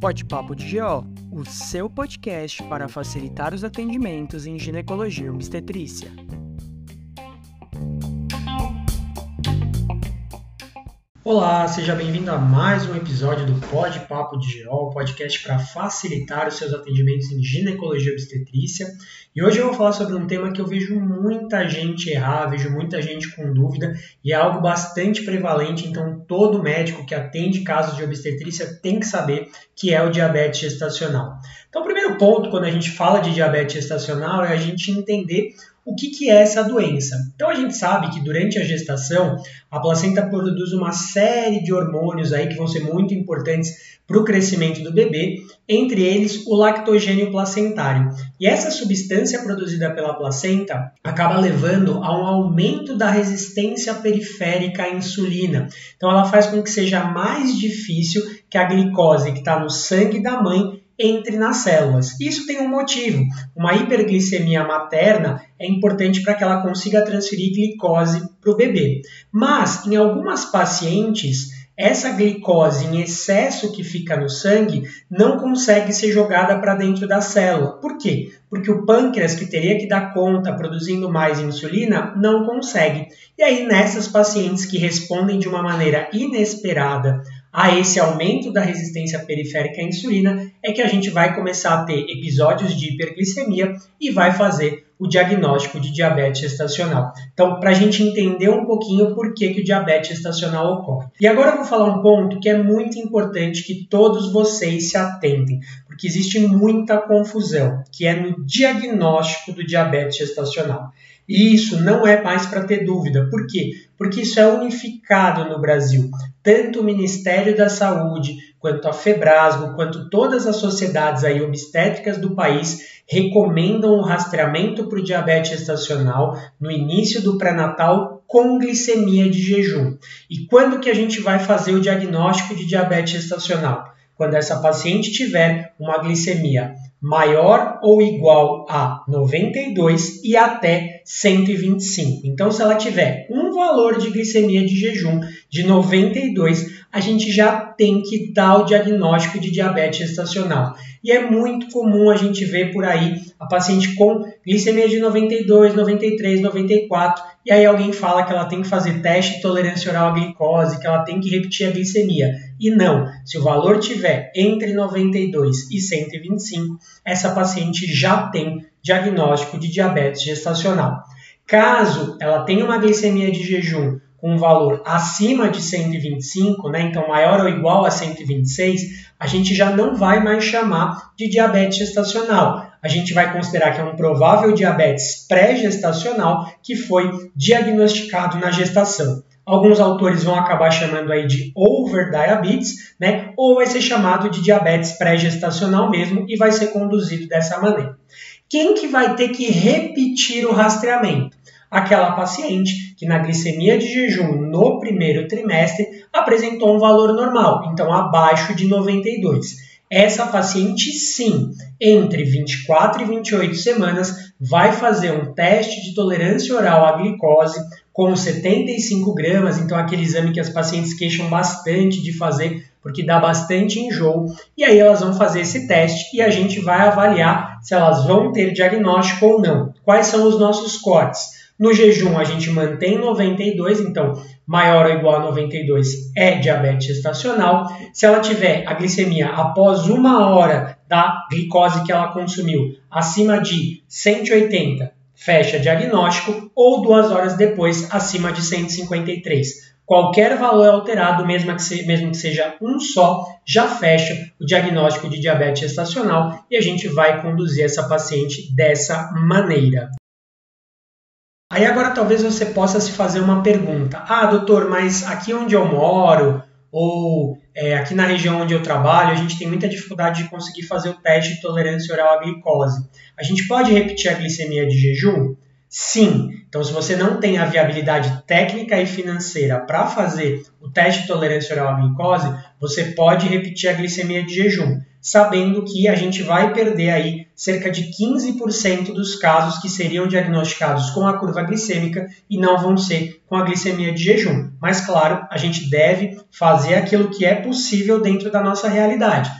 Pode Papo de GO, o seu podcast para facilitar os atendimentos em ginecologia e obstetrícia. Olá, seja bem-vindo a mais um episódio do Pod Papo de GO, podcast para facilitar os seus atendimentos em ginecologia e obstetrícia. E hoje eu vou falar sobre um tema que eu vejo muita gente errar, vejo muita gente com dúvida e é algo bastante prevalente, então todo médico que atende casos de obstetrícia tem que saber que é o diabetes gestacional. Então, o primeiro ponto quando a gente fala de diabetes gestacional é a gente entender o que, que é essa doença. Então a gente sabe que durante a gestação a placenta produz uma série de hormônios aí que vão ser muito importantes para o crescimento do bebê, entre eles o lactogênio placentário. E essa substância produzida pela placenta acaba levando a um aumento da resistência periférica à insulina. Então ela faz com que seja mais difícil que a glicose que está no sangue da mãe entre nas células. Isso tem um motivo. Uma hiperglicemia materna é importante para que ela consiga transferir glicose para o bebê. Mas, em algumas pacientes, essa glicose em excesso que fica no sangue não consegue ser jogada para dentro da célula. Por quê? Porque o pâncreas, que teria que dar conta produzindo mais insulina, não consegue. E aí, nessas pacientes que respondem de uma maneira inesperada a esse aumento da resistência periférica à insulina, é que a gente vai começar a ter episódios de hiperglicemia e vai fazer o diagnóstico de diabetes gestacional. Então, para a gente entender um pouquinho por que, que o diabetes gestacional ocorre. E agora eu vou falar um ponto que é muito importante que todos vocês se atentem, porque existe muita confusão, que é no diagnóstico do diabetes gestacional. E isso não é mais para ter dúvida. Por quê? Porque isso é unificado no Brasil. Tanto o Ministério da Saúde, quanto a Febrasgo, quanto todas as sociedades aí obstétricas do país recomendam o rastreamento para o diabetes gestacional no início do pré-natal com glicemia de jejum. E quando que a gente vai fazer o diagnóstico de diabetes gestacional? Quando essa paciente tiver uma glicemia maior ou igual a 92 e até 125. Então, se ela tiver um valor de glicemia de jejum de 92, a gente já tem que dar o diagnóstico de diabetes gestacional. E é muito comum a gente ver por aí a paciente com glicemia de 92, 93, 94, e aí alguém fala que ela tem que fazer teste de tolerância oral à glicose, que ela tem que repetir a glicemia. E não, se o valor tiver entre 92 e 125, essa paciente já tem diagnóstico de diabetes gestacional. Caso ela tenha uma glicemia de jejum com um valor acima de 125, né, então maior ou igual a 126, a gente já não vai mais chamar de diabetes gestacional. A gente vai considerar que é um provável diabetes pré-gestacional que foi diagnosticado na gestação. Alguns autores vão acabar chamando aí de overdiabetes, né? Ou vai ser chamado de diabetes pré-gestacional mesmo e vai ser conduzido dessa maneira. Quem que vai ter que repetir o rastreamento? Aquela paciente que na glicemia de jejum no primeiro trimestre apresentou um valor normal, então abaixo de 92. Essa paciente, sim, entre 24 e 28 semanas, vai fazer um teste de tolerância oral à glicose com 75 gramas, então aquele exame que as pacientes queixam bastante de fazer porque dá bastante enjoo, e aí elas vão fazer esse teste e a gente vai avaliar se elas vão ter diagnóstico ou não. Quais são os nossos cortes? No jejum, a gente mantém 92, então maior ou igual a 92 é diabetes gestacional. Se ela tiver a glicemia após uma hora da glicose que ela consumiu acima de 180, fecha diagnóstico, ou duas horas depois acima de 153. Qualquer valor alterado, mesmo que, se, mesmo que seja um só, já fecha o diagnóstico de diabetes gestacional e a gente vai conduzir essa paciente dessa maneira. Aí agora talvez você possa se fazer uma pergunta. Ah, doutor, mas aqui onde eu moro, ou é, aqui na região onde eu trabalho, a gente tem muita dificuldade de conseguir fazer o teste de tolerância oral à glicose. A gente pode repetir a glicemia de jejum? Sim. Então, se você não tem a viabilidade técnica e financeira para fazer o teste de tolerância oral à glicose, você pode repetir a glicemia de jejum. Sabendo que a gente vai perder aí cerca de 15% dos casos que seriam diagnosticados com a curva glicêmica e não vão ser com a glicemia de jejum. Mas claro, a gente deve fazer aquilo que é possível dentro da nossa realidade.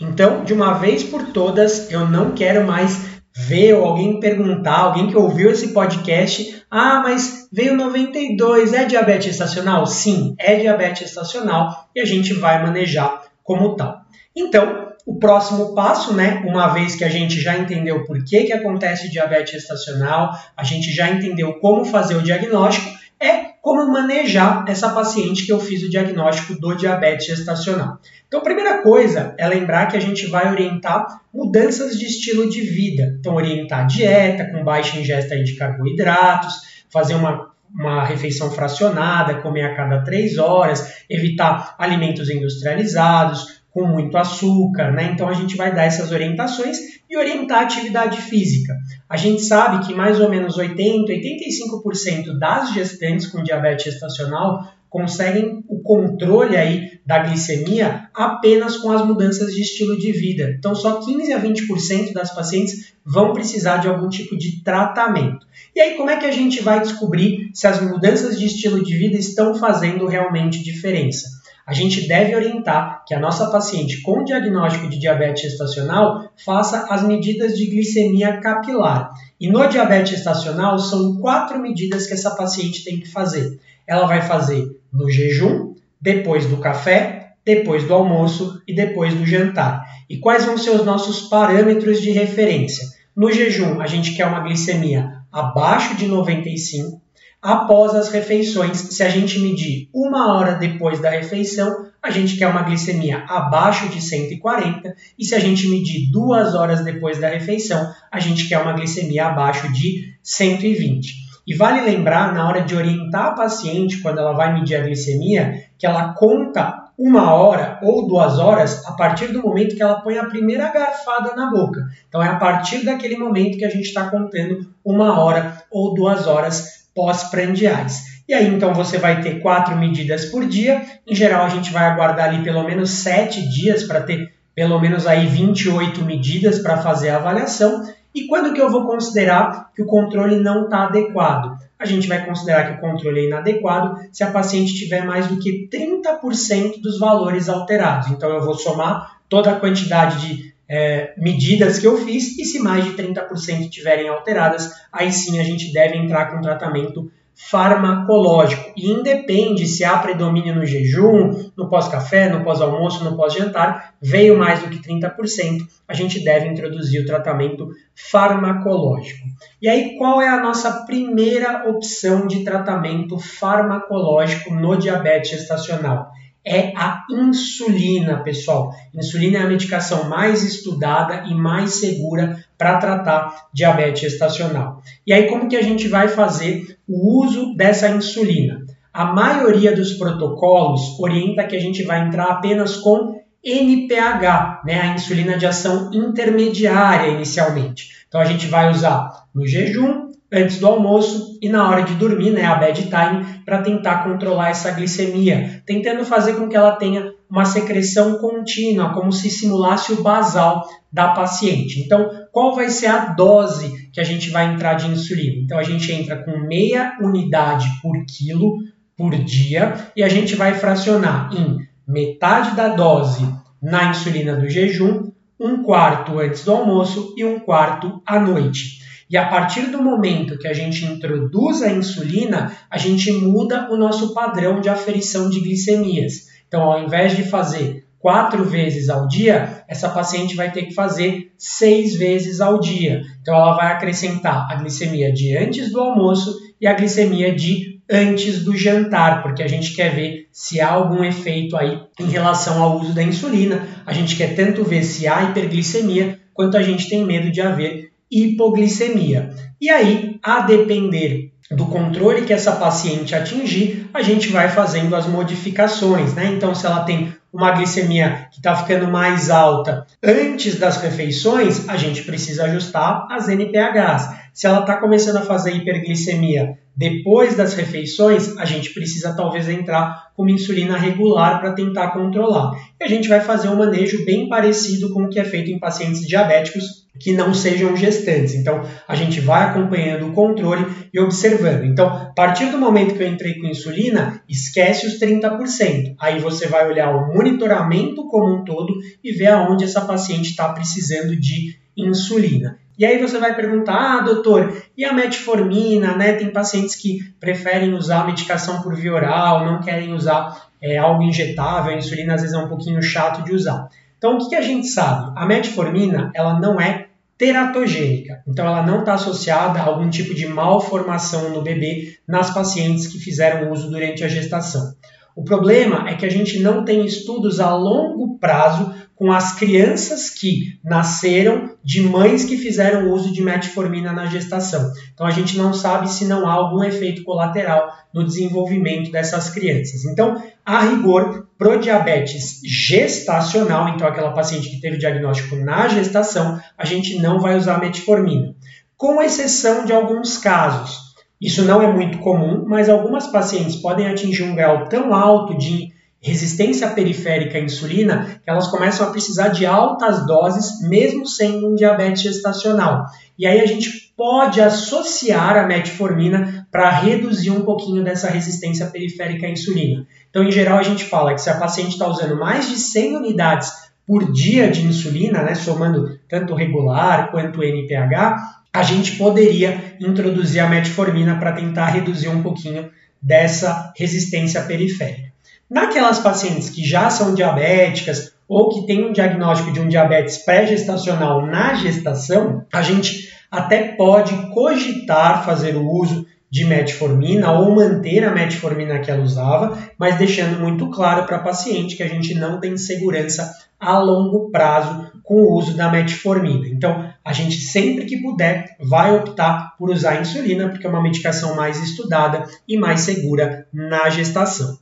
Então, de uma vez por todas, eu não quero mais ver ou alguém perguntar, alguém que ouviu esse podcast, ah, mas veio 92, é diabetes estacional? Sim, é diabetes estacional e a gente vai manejar como tal. Então, o próximo passo, né, uma vez que a gente já entendeu por que, que acontece diabetes estacional, a gente já entendeu como fazer o diagnóstico, é como manejar essa paciente que eu fiz o diagnóstico do diabetes gestacional. Então, a primeira coisa é lembrar que a gente vai orientar mudanças de estilo de vida. Então, orientar dieta com baixa ingesta de carboidratos, fazer uma, uma refeição fracionada, comer a cada três horas, evitar alimentos industrializados, com muito açúcar, né? Então a gente vai dar essas orientações e orientar a atividade física. A gente sabe que mais ou menos 80, 85% das gestantes com diabetes gestacional conseguem o controle aí da glicemia apenas com as mudanças de estilo de vida. Então só 15 a 20% das pacientes vão precisar de algum tipo de tratamento. E aí como é que a gente vai descobrir se as mudanças de estilo de vida estão fazendo realmente diferença? A gente deve orientar que a nossa paciente com diagnóstico de diabetes gestacional faça as medidas de glicemia capilar. E no diabetes gestacional são quatro medidas que essa paciente tem que fazer. Ela vai fazer no jejum, depois do café, depois do almoço e depois do jantar. E quais vão ser os nossos parâmetros de referência? No jejum, a gente quer uma glicemia abaixo de 95, após as refeições. Se a gente medir uma hora depois da refeição, a gente quer uma glicemia abaixo de 140, e se a gente medir duas horas depois da refeição, a gente quer uma glicemia abaixo de 120. E vale lembrar, na hora de orientar a paciente, quando ela vai medir a glicemia, que ela conta uma hora ou duas horas a partir do momento que ela põe a primeira garfada na boca. Então é a partir daquele momento que a gente está contando uma hora ou duas horas pós-prandiais. E aí, então, você vai ter quatro medidas por dia. Em geral, a gente vai aguardar ali pelo menos sete dias para ter pelo menos aí 28 medidas para fazer a avaliação. E quando que eu vou considerar que o controle não está adequado? A gente vai considerar que o controle é inadequado se a paciente tiver mais do que 30% dos valores alterados. Então, eu vou somar toda a quantidade de é, medidas que eu fiz e se mais de 30% estiverem alteradas, aí sim a gente deve entrar com tratamento farmacológico. E independe se há predomínio no jejum, no pós-café, no pós-almoço, no pós-jantar, veio mais do que 30%, a gente deve introduzir o tratamento farmacológico. E aí, qual é a nossa primeira opção de tratamento farmacológico no diabetes gestacional? É a insulina, pessoal. Insulina é a medicação mais estudada e mais segura para tratar diabetes gestacional. E aí como que a gente vai fazer o uso dessa insulina? A maioria dos protocolos orienta que a gente vai entrar apenas com NPH, né, a insulina de ação intermediária inicialmente. Então a gente vai usar no jejum antes do almoço e na hora de dormir, né, a bedtime, para tentar controlar essa glicemia, tentando fazer com que ela tenha uma secreção contínua, como se simulasse o basal da paciente. Então, qual vai ser a dose que a gente vai entrar de insulina? Então, a gente entra com meia unidade por quilo por dia e a gente vai fracionar em metade da dose na insulina do jejum, um quarto antes do almoço e um quarto à noite. E a partir do momento que a gente introduz a insulina, a gente muda o nosso padrão de aferição de glicemias. Então, ao invés de fazer quatro vezes ao dia, essa paciente vai ter que fazer seis vezes ao dia. Então, ela vai acrescentar a glicemia de antes do almoço e a glicemia de antes do jantar, porque a gente quer ver se há algum efeito aí em relação ao uso da insulina. A gente quer tanto ver se há hiperglicemia, quanto a gente tem medo de haver hipoglicemia. E aí, a depender do controle que essa paciente atingir, a gente vai fazendo as modificações, né? Então, se ela tem uma glicemia que está ficando mais alta antes das refeições, a gente precisa ajustar as NPHs. Se ela está começando a fazer hiperglicemia depois das refeições, a gente precisa talvez entrar com uma insulina regular para tentar controlar. E a gente vai fazer um manejo bem parecido com o que é feito em pacientes diabéticos que não sejam gestantes. Então, a gente vai acompanhando o controle e observando. Então, a partir do momento que eu entrei com insulina, esquece os 30%. Aí você vai olhar o monitoramento como um todo e ver aonde essa paciente está precisando de insulina. E aí você vai perguntar, ah, doutor, e a metformina, né? Tem pacientes que preferem usar a medicação por via oral, não querem usar é, algo injetável, a insulina às vezes é um pouquinho chato de usar. Então, o que, que a gente sabe? A metformina, ela não é teratogênica. Então, ela não está associada a algum tipo de malformação no bebê nas pacientes que fizeram uso durante a gestação. O problema é que a gente não tem estudos a longo prazo com as crianças que nasceram de mães que fizeram uso de metformina na gestação. Então a gente não sabe se não há algum efeito colateral no desenvolvimento dessas crianças. Então, a rigor, pro diabetes gestacional, então aquela paciente que teve diagnóstico na gestação, a gente não vai usar metformina, com exceção de alguns casos. Isso não é muito comum, mas algumas pacientes podem atingir um grau tão alto de resistência periférica à insulina que elas começam a precisar de altas doses, mesmo sendo um diabetes gestacional. E aí a gente pode associar a metformina para reduzir um pouquinho dessa resistência periférica à insulina. Então, em geral, a gente fala que se a paciente está usando mais de 100 unidades por dia de insulina, né, somando tanto regular quanto NPH, a gente poderia introduzir a metformina para tentar reduzir um pouquinho dessa resistência periférica. Naquelas pacientes que já são diabéticas ou que têm um diagnóstico de um diabetes pré-gestacional na gestação, a gente até pode cogitar fazer o uso de metformina ou manter a metformina que ela usava, mas deixando muito claro para a paciente que a gente não tem segurança a longo prazo com o uso da metformina. Então, a gente sempre que puder vai optar por usar a insulina, porque é uma medicação mais estudada e mais segura na gestação.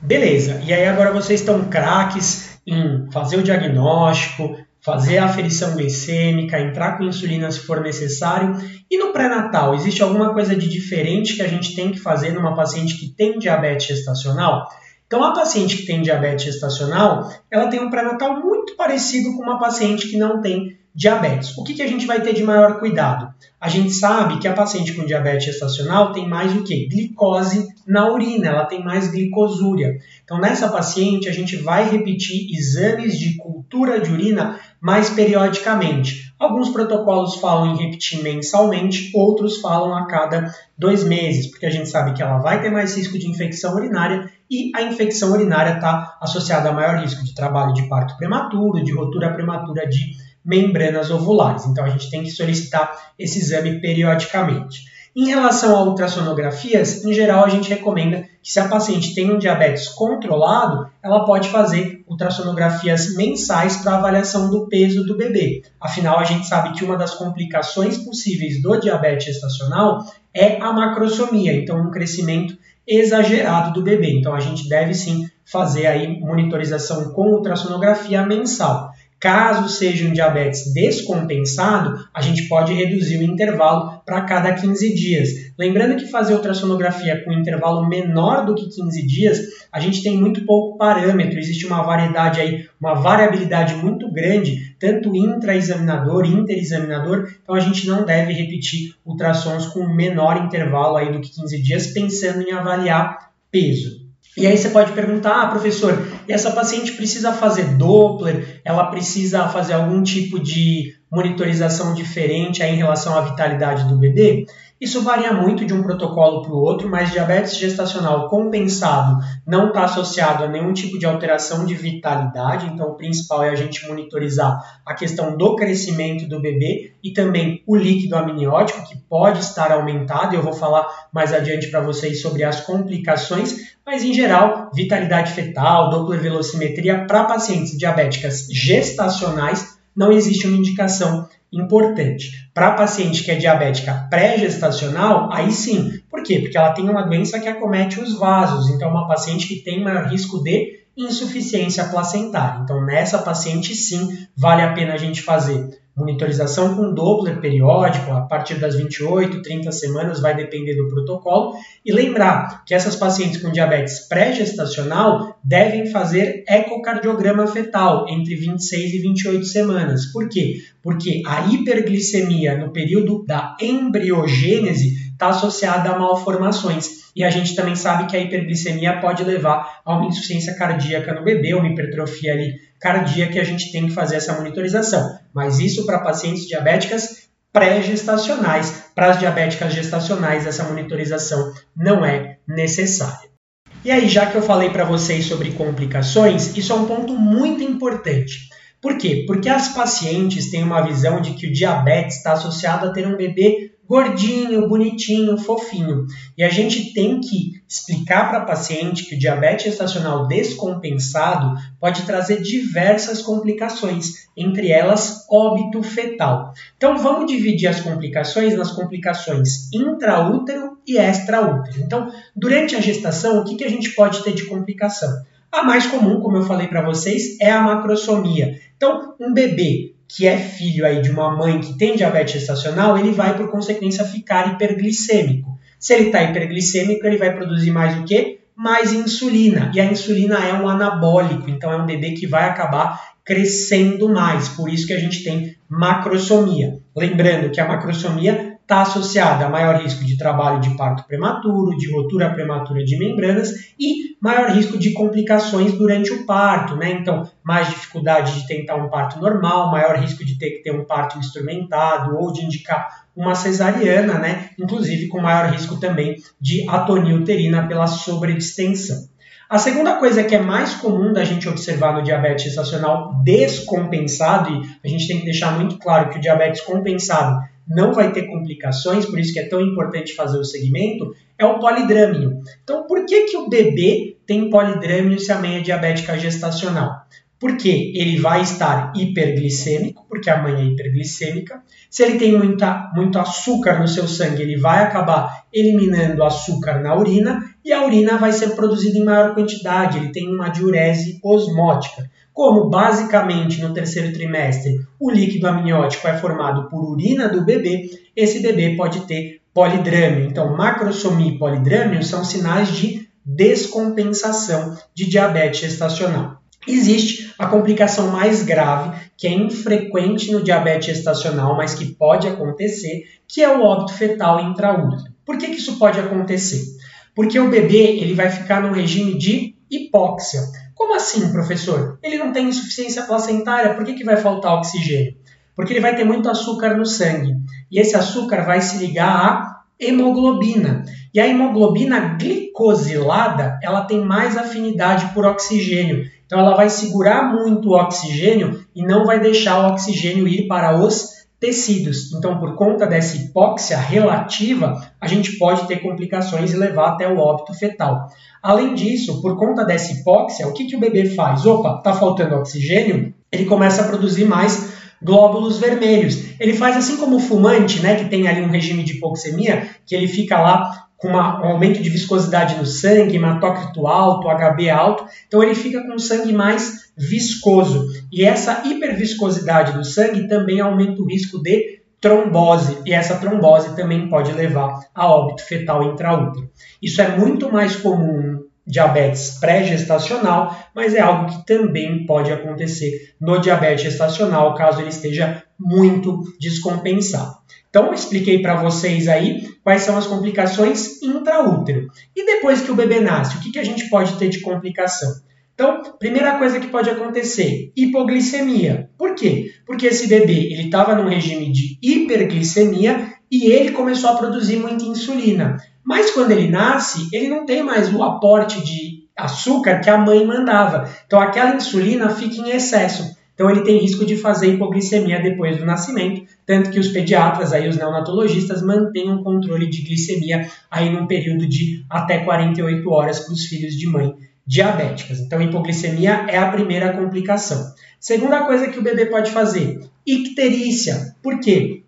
Beleza, e aí agora vocês estão craques em fazer o diagnóstico, fazer a aferição glicêmica, entrar com insulina se for necessário. E no pré-natal, existe alguma coisa de diferente que a gente tem que fazer numa paciente que tem diabetes gestacional? Então, a paciente que tem diabetes gestacional, ela tem um pré-natal muito parecido com uma paciente que não tem diabetes. O que, que a gente vai ter de maior cuidado? A gente sabe que a paciente com diabetes gestacional tem mais o que? Glicose na urina, ela tem mais glicosúria. Então, nessa paciente, a gente vai repetir exames de cultura de urina mais periodicamente. Alguns protocolos falam em repetir mensalmente, outros falam a cada dois meses, porque a gente sabe que ela vai ter mais risco de infecção urinária e a infecção urinária está associada a maior risco de trabalho de parto prematuro, de rotura prematura de membranas ovulares. Então a gente tem que solicitar esse exame periodicamente. Em relação a ultrassonografias, em geral a gente recomenda que se a paciente tem um diabetes controlado, ela pode fazer ultrassonografias mensais para avaliação do peso do bebê. Afinal, a gente sabe que uma das complicações possíveis do diabetes gestacional é a macrosomia, então um crescimento exagerado do bebê. Então a gente deve sim fazer aí monitorização com ultrassonografia mensal. Caso seja um diabetes descompensado, a gente pode reduzir o intervalo para cada 15 dias. Lembrando que fazer ultrassonografia com intervalo menor do que 15 dias, a gente tem muito pouco parâmetro, existe uma variedade aí, uma variabilidade muito grande, tanto intraexaminador interexaminador, então a gente não deve repetir ultrassons com menor intervalo aí do que 15 dias, pensando em avaliar peso. E aí você pode perguntar, ah, professor, essa paciente precisa fazer Doppler? Ela precisa fazer algum tipo de monitorização diferente em relação à vitalidade do bebê? Isso varia muito de um protocolo para o outro, mas diabetes gestacional compensado não está associado a nenhum tipo de alteração de vitalidade, então o principal é a gente monitorizar a questão do crescimento do bebê e também o líquido amniótico, que pode estar aumentado, eu vou falar mais adiante para vocês sobre as complicações, mas em geral, vitalidade fetal, Doppler velocimetria para pacientes diabéticas gestacionais não existe uma indicação importante. Para paciente que é diabética pré-gestacional, aí sim. Por quê? Porque ela tem uma doença que acomete os vasos. Então, é uma paciente que tem maior risco de insuficiência placentária. Então, nessa paciente, sim, vale a pena a gente fazer monitorização com Doppler periódico, a partir das 28, 30 semanas, vai depender do protocolo. E lembrar que essas pacientes com diabetes pré-gestacional devem fazer ecocardiograma fetal entre 26 e 28 semanas. Por quê? Porque a hiperglicemia no período da embriogênese está associada a malformações. E a gente também sabe que a hiperglicemia pode levar a uma insuficiência cardíaca no bebê, uma hipertrofia ali cardíaca, e a gente tem que fazer essa monitorização. Mas isso para pacientes diabéticas pré-gestacionais. Para as diabéticas gestacionais, essa monitorização não é necessária. E aí, já que eu falei para vocês sobre complicações, isso é um ponto muito importante. Por quê? Porque as pacientes têm uma visão de que o diabetes está associado a ter um bebê gordinho, bonitinho, fofinho. E a gente tem que explicar para a paciente que o diabetes gestacional descompensado pode trazer diversas complicações, entre elas óbito fetal. Então vamos dividir as complicações nas complicações intraútero e extraútero. Então, durante a gestação, o que, que a gente pode ter de complicação? A mais comum, como eu falei para vocês, é a macrosomia. Então, um bebê que é filho aí de uma mãe que tem diabetes gestacional, ele vai, por consequência, ficar hiperglicêmico. Se ele está hiperglicêmico, ele vai produzir mais o quê? Mais insulina. E a insulina é um anabólico, então é um bebê que vai acabar crescendo mais. Por isso que a gente tem macrosomia. Lembrando que a macrosomia está associada a maior risco de trabalho de parto prematuro, de rotura prematura de membranas e maior risco de complicações durante o parto, né? Então, mais dificuldade de tentar um parto normal, maior risco de ter que ter um parto instrumentado ou de indicar uma cesariana, né? Inclusive com maior risco também de atonia uterina pela sobredistensão. A segunda coisa que é mais comum da gente observar no diabetes gestacional descompensado, e a gente tem que deixar muito claro que o diabetes compensado não vai ter complicações, por isso que é tão importante fazer o segmento, é o polidrâmio. Então, por que, que o bebê tem polidrâmio se a mãe é diabética gestacional? Porque ele vai estar hiperglicêmico, porque a mãe é hiperglicêmica. Se ele tem muita, muito açúcar no seu sangue, ele vai acabar eliminando açúcar na urina e a urina vai ser produzida em maior quantidade. Ele tem uma diurese osmótica. Como basicamente no terceiro trimestre o líquido amniótico é formado por urina do bebê, esse bebê pode ter polidrâmio. Então, macrosomia e polidrâmio são sinais de descompensação de diabetes gestacional. Existe a complicação mais grave, que é infrequente no diabetes gestacional, mas que pode acontecer, que é o óbito fetal intraútero. Por que, que isso pode acontecer? Porque o bebê ele vai ficar no regime de hipóxia. Como assim, professor? Ele não tem insuficiência placentária, por que, que vai faltar oxigênio? Porque ele vai ter muito açúcar no sangue. E esse açúcar vai se ligar à hemoglobina. E a hemoglobina glicosilada, ela tem mais afinidade por oxigênio. Então ela vai segurar muito o oxigênio e não vai deixar o oxigênio ir para os tecidos. Então, por conta dessa hipóxia relativa, a gente pode ter complicações e levar até o óbito fetal. Além disso, por conta dessa hipóxia, o que, que o bebê faz? Opa, está faltando oxigênio? Ele começa a produzir mais glóbulos vermelhos. Ele faz assim como o fumante, né, que tem ali um regime de hipoxemia, que ele fica lá com uma, um aumento de viscosidade no sangue, hematócrito alto, HB alto, então ele fica com o sangue mais viscoso. E essa hiperviscosidade do sangue também aumenta o risco de trombose, e essa trombose também pode levar a óbito fetal intraútero. Isso é muito mais comum diabetes pré-gestacional, mas é algo que também pode acontecer no diabetes gestacional, caso ele esteja muito descompensado. Então, eu expliquei para vocês aí quais são as complicações intraútero. E depois que o bebê nasce, o que, que a gente pode ter de complicação? Então, primeira coisa que pode acontecer, hipoglicemia. Por quê? Porque esse bebê ele estava num regime de hiperglicemia e ele começou a produzir muita insulina. Mas quando ele nasce, ele não tem mais o aporte de açúcar que a mãe mandava. Então aquela insulina fica em excesso. Então ele tem risco de fazer hipoglicemia depois do nascimento, tanto que os pediatras, aí os neonatologistas, mantêm um controle de glicemia aí num período de até 48 horas para os filhos de mãe diabéticas. Então, hipoglicemia é a primeira complicação. Segunda coisa que o bebê pode fazer, icterícia. Por quê?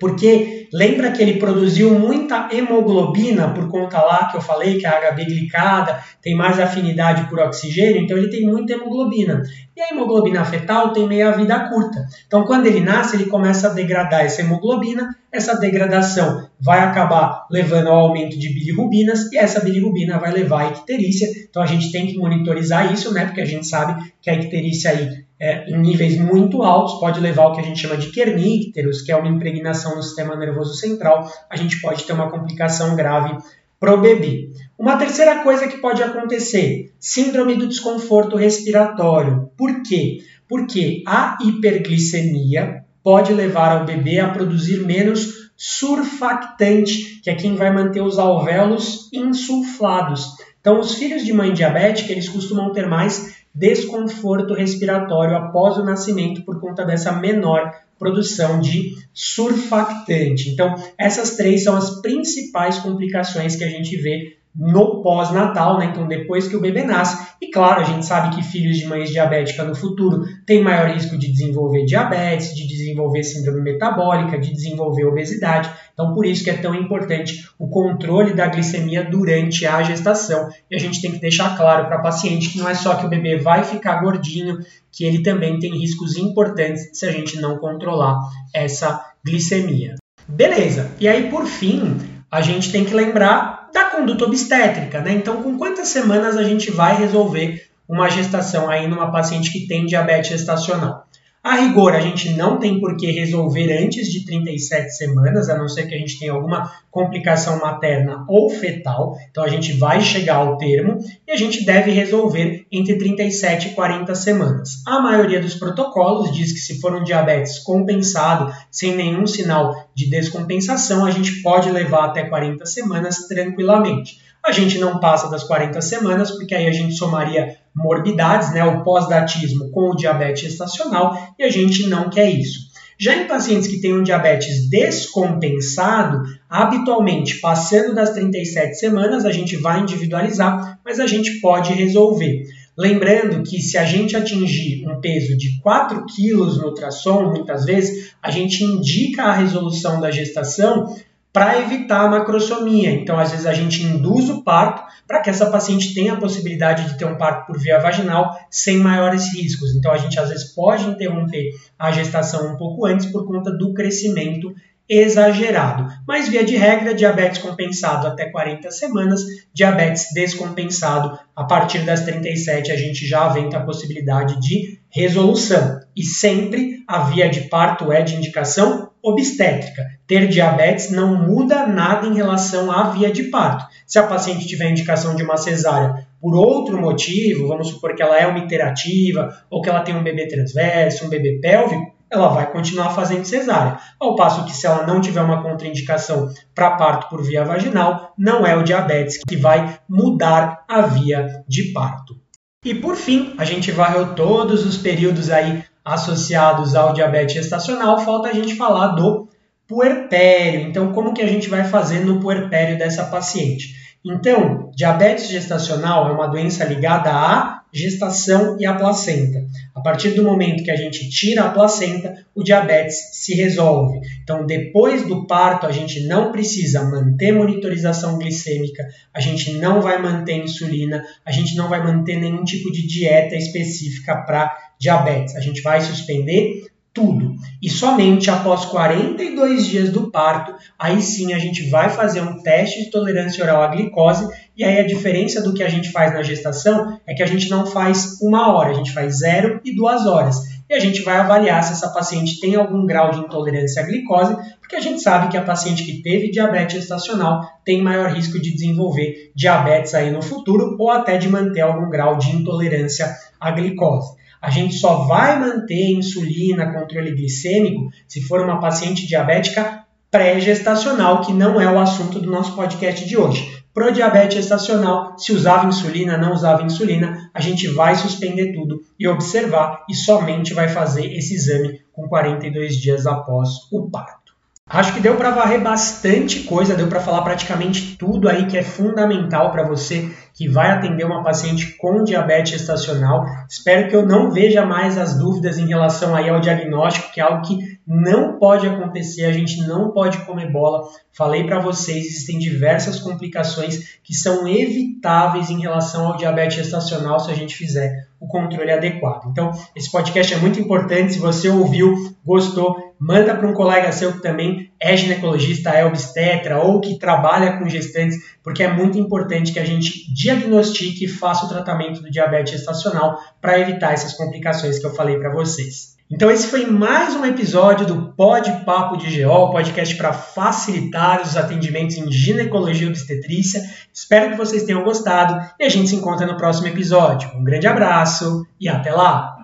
Porque Lembra que ele produziu muita hemoglobina por conta lá que eu falei que a HB glicada tem mais afinidade por oxigênio, então ele tem muita hemoglobina. E a hemoglobina fetal tem meia vida curta. Então, quando ele nasce, ele começa a degradar essa hemoglobina. Essa degradação vai acabar levando ao aumento de bilirrubinas e essa bilirrubina vai levar à icterícia. Então, a gente tem que monitorizar isso, né? Porque a gente sabe que a icterícia aí é, em níveis muito altos pode levar ao que a gente chama de kernícteros, que é uma impregnação no sistema nervoso central. A gente pode ter uma complicação grave pro bebê. Uma terceira coisa que pode acontecer, síndrome do desconforto respiratório. Por quê? Porque a hiperglicemia pode levar ao bebê a produzir menos surfactante, que é quem vai manter os alvéolos insulflados. Então, os filhos de mãe diabética, eles costumam ter mais desconforto respiratório após o nascimento por conta dessa menor produção de surfactante. Então, essas três são as principais complicações que a gente vê no pós-natal, né? Então, depois que o bebê nasce. E claro, a gente sabe que filhos de mães diabéticas no futuro têm maior risco de desenvolver diabetes, de desenvolver síndrome metabólica, de desenvolver obesidade. Então, por isso que é tão importante o controle da glicemia durante a gestação. E a gente tem que deixar claro para a paciente que não é só que o bebê vai ficar gordinho, que ele também tem riscos importantes se a gente não controlar essa glicemia. Beleza. E aí, por fim, a gente tem que lembrar da conduta obstétrica, né? Então, com quantas semanas a gente vai resolver uma gestação aí numa paciente que tem diabetes gestacional? A rigor, a gente não tem por que resolver antes de 37 semanas, a não ser que a gente tenha alguma complicação materna ou fetal. Então, a gente vai chegar ao termo e a gente deve resolver entre 37 e 40 semanas. A maioria dos protocolos diz que se for um diabetes compensado, sem nenhum sinal de descompensação, a gente pode levar até 40 semanas tranquilamente. A gente não passa das 40 semanas, porque aí a gente somaria morbidades, né, o pós-datismo com o diabetes gestacional, e a gente não quer isso. Já em pacientes que têm um diabetes descompensado, habitualmente, passando das 37 semanas, a gente vai individualizar, mas a gente pode resolver. Lembrando que se a gente atingir um peso de 4 quilos no ultrassom, muitas vezes, a gente indica a resolução da gestação para evitar a macrosomia. Então, às vezes, a gente induz o parto para que essa paciente tenha a possibilidade de ter um parto por via vaginal sem maiores riscos. Então, a gente às vezes pode interromper a gestação um pouco antes por conta do crescimento exagerado. Mas, via de regra, diabetes compensado até 40 semanas, diabetes descompensado a partir das 37, a gente já aventa a possibilidade de resolução. E sempre a via de parto é de indicação obstétrica. Ter diabetes não muda nada em relação à via de parto. Se a paciente tiver indicação de uma cesárea por outro motivo, vamos supor que ela é uma iterativa, ou que ela tem um bebê transverso, um bebê pélvico, ela vai continuar fazendo cesárea. Ao passo que se ela não tiver uma contraindicação para parto por via vaginal, não é o diabetes que vai mudar a via de parto. E por fim, a gente varreu todos os períodos aí associados ao diabetes gestacional, falta a gente falar do puerpério. Então, como que a gente vai fazer no puerpério dessa paciente? Então, diabetes gestacional é uma doença ligada à gestação e à placenta. A partir do momento que a gente tira a placenta, o diabetes se resolve. Então, depois do parto, a gente não precisa manter monitorização glicêmica, a gente não vai manter insulina, a gente não vai manter nenhum tipo de dieta específica para diabetes. A gente vai suspender tudo. E somente após 42 dias do parto, aí sim a gente vai fazer um teste de tolerância oral à glicose. E aí a diferença do que a gente faz na gestação é que a gente não faz uma hora, a gente faz zero e duas horas. E a gente vai avaliar se essa paciente tem algum grau de intolerância à glicose, porque a gente sabe que a paciente que teve diabetes gestacional tem maior risco de desenvolver diabetes aí no futuro ou até de manter algum grau de intolerância à glicose. A gente só vai manter insulina, controle glicêmico, se for uma paciente diabética pré-gestacional, que não é o assunto do nosso podcast de hoje. Pro diabetes gestacional, se usava insulina, não usava insulina, a gente vai suspender tudo e observar e somente vai fazer esse exame com 42 dias após o parto. Acho que deu para varrer bastante coisa, deu para falar praticamente tudo aí que é fundamental para você que vai atender uma paciente com diabetes gestacional. Espero que eu não veja mais as dúvidas em relação aí ao diagnóstico, que é algo que não pode acontecer, a gente não pode comer bola. Falei para vocês, existem diversas complicações que são evitáveis em relação ao diabetes gestacional se a gente fizer o controle adequado. Então, esse podcast é muito importante. Se você ouviu, gostou, manda para um colega seu que também é ginecologista, é obstetra ou que trabalha com gestantes, porque é muito importante que a gente diagnostique e faça o tratamento do diabetes gestacional para evitar essas complicações que eu falei para vocês. Então esse foi mais um episódio do Pod Papo de GO, podcast para facilitar os atendimentos em ginecologia e obstetrícia. Espero que vocês tenham gostado e a gente se encontra no próximo episódio. Um grande abraço e até lá!